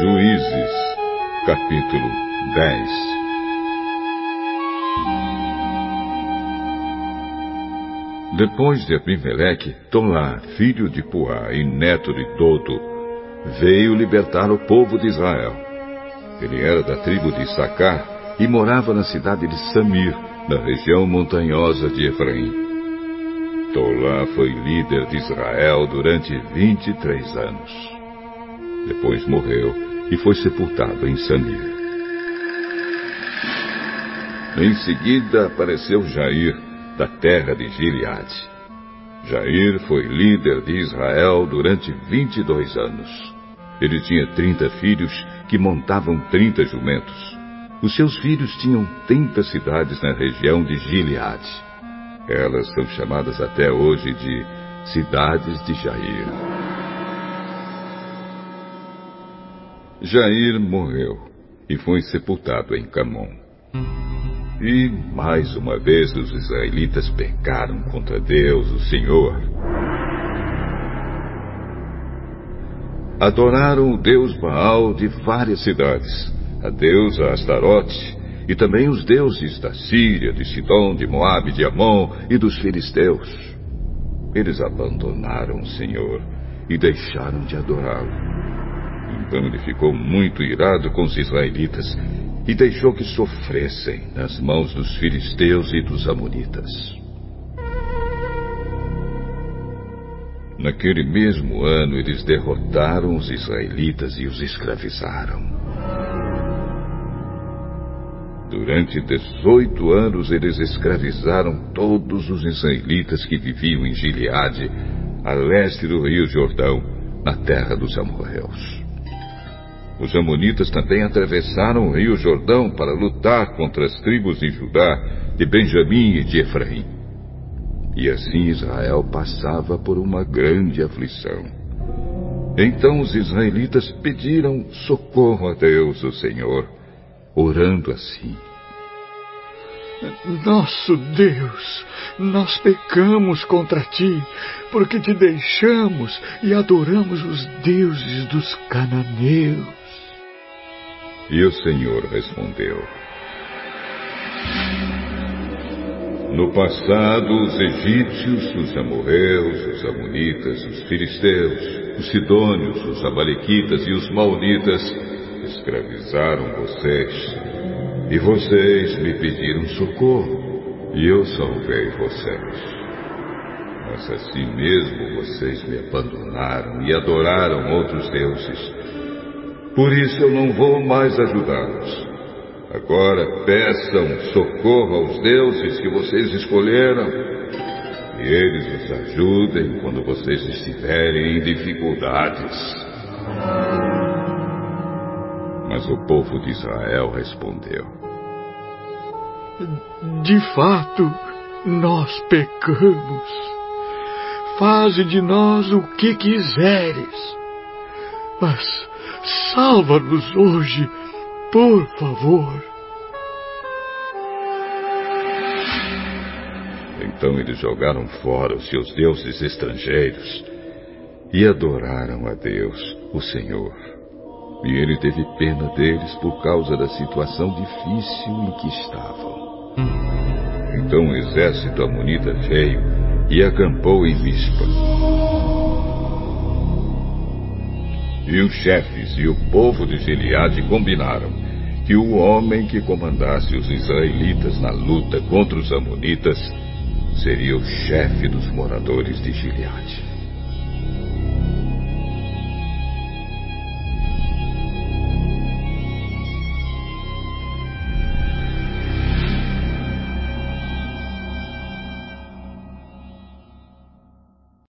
Juízes, capítulo 10 Depois de Abimeleque, Tolá, filho de Puá e neto de Dodo, veio libertar o povo de Israel. Ele era da tribo de Sacar e morava na cidade de Samir, na região montanhosa de Efraim. Tolá foi líder de Israel durante 23 anos. Depois morreu e foi sepultado em Samir. Em seguida apareceu Jair, da terra de Gileade. Jair foi líder de Israel durante 22 anos. Ele tinha 30 filhos que montavam 30 jumentos. Os seus filhos tinham 30 cidades na região de Gileade. Elas são chamadas até hoje de Cidades de Jair. Jair morreu e foi sepultado em Camon. E, mais uma vez, os israelitas pecaram contra Deus, o Senhor. Adoraram o deus Baal de várias cidades, a deusa Astarote, e também os deuses da Síria, de Sidom, de Moabe, de Amon e dos filisteus. Eles abandonaram o Senhor e deixaram de adorá-lo. Então ele ficou muito irado com os israelitas e deixou que sofressem nas mãos dos filisteus e dos amonitas. Naquele mesmo ano, eles derrotaram os israelitas e os escravizaram. Durante 18 anos, eles escravizaram todos os israelitas que viviam em Gileade, a leste do rio Jordão, na terra dos amorreus. Os Amonitas também atravessaram o rio Jordão para lutar contra as tribos de Judá, de Benjamim e de Efraim. E assim Israel passava por uma grande aflição. Então os israelitas pediram socorro a Deus, o Senhor, orando assim: nosso Deus, nós pecamos contra ti, porque te deixamos e adoramos os deuses dos cananeus. E o Senhor respondeu: No passado, os egípcios, os amorreus, os amonitas, os filisteus, os sidônios, os amalequitas e os maonitas escravizaram vocês. E vocês me pediram socorro, e eu salvei vocês. Mas assim mesmo vocês me abandonaram e adoraram outros deuses por isso eu não vou mais ajudá-los. Agora peçam socorro aos deuses que vocês escolheram. E eles os ajudem quando vocês estiverem em dificuldades. Mas o povo de Israel respondeu: De fato, nós pecamos. Faze de nós o que quiseres. Mas Salva-nos hoje, por favor. Então eles jogaram fora os seus deuses estrangeiros e adoraram a Deus, o Senhor. E ele teve pena deles por causa da situação difícil em que estavam. Então o exército amonita veio e acampou em Mispa. E os chefes e o povo de Gileade combinaram que o homem que comandasse os israelitas na luta contra os amonitas seria o chefe dos moradores de Gileade.